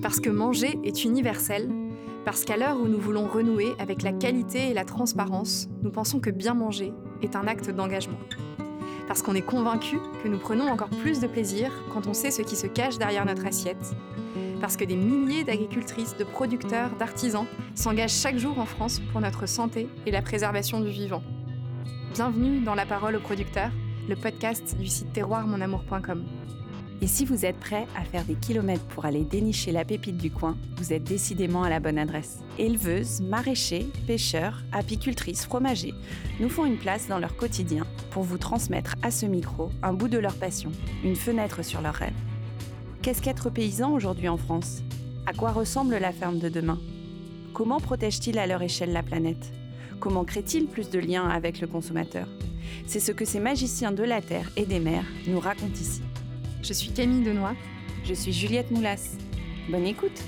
Parce que manger est universel, parce qu'à l'heure où nous voulons renouer avec la qualité et la transparence, nous pensons que bien manger est un acte d'engagement. Parce qu'on est convaincu que nous prenons encore plus de plaisir quand on sait ce qui se cache derrière notre assiette. Parce que des milliers d'agricultrices, de producteurs, d'artisans s'engagent chaque jour en France pour notre santé et la préservation du vivant. Bienvenue dans La Parole aux producteurs, le podcast du site terroirmonamour.com. Et si vous êtes prêt à faire des kilomètres pour aller dénicher la pépite du coin, vous êtes décidément à la bonne adresse. Éleveuses, maraîchers, pêcheurs, apicultrices, fromagers nous font une place dans leur quotidien pour vous transmettre à ce micro un bout de leur passion, une fenêtre sur leurs rêves. Qu'est-ce qu'être paysan aujourd'hui en France? À quoi ressemble la ferme de demain? Comment protège-t-il à leur échelle la planète? Comment crée-t-il plus de liens avec le consommateur? C'est ce que ces magiciens de la terre et des mers nous racontent ici. Je suis Camille Denoy. Je suis Juliette Moulas. Bonne écoute